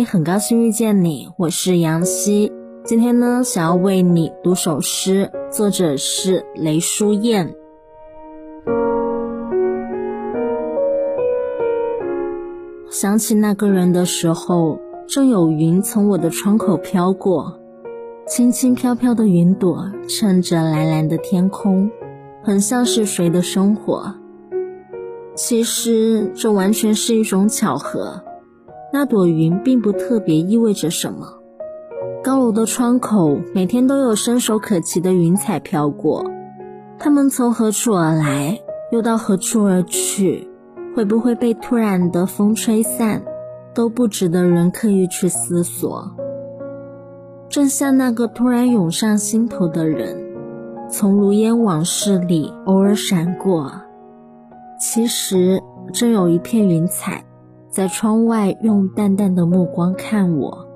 很高兴遇见你，我是杨希。今天呢，想要为你读首诗，作者是雷淑燕。想起那个人的时候，正有云从我的窗口飘过，轻轻飘飘的云朵衬着蓝蓝的天空，很像是谁的生活。其实这完全是一种巧合。那朵云并不特别，意味着什么？高楼的窗口每天都有伸手可及的云彩飘过，它们从何处而来，又到何处而去？会不会被突然的风吹散，都不值得人刻意去思索。正像那个突然涌上心头的人，从如烟往事里偶尔闪过，其实正有一片云彩。在窗外用淡淡的目光看我。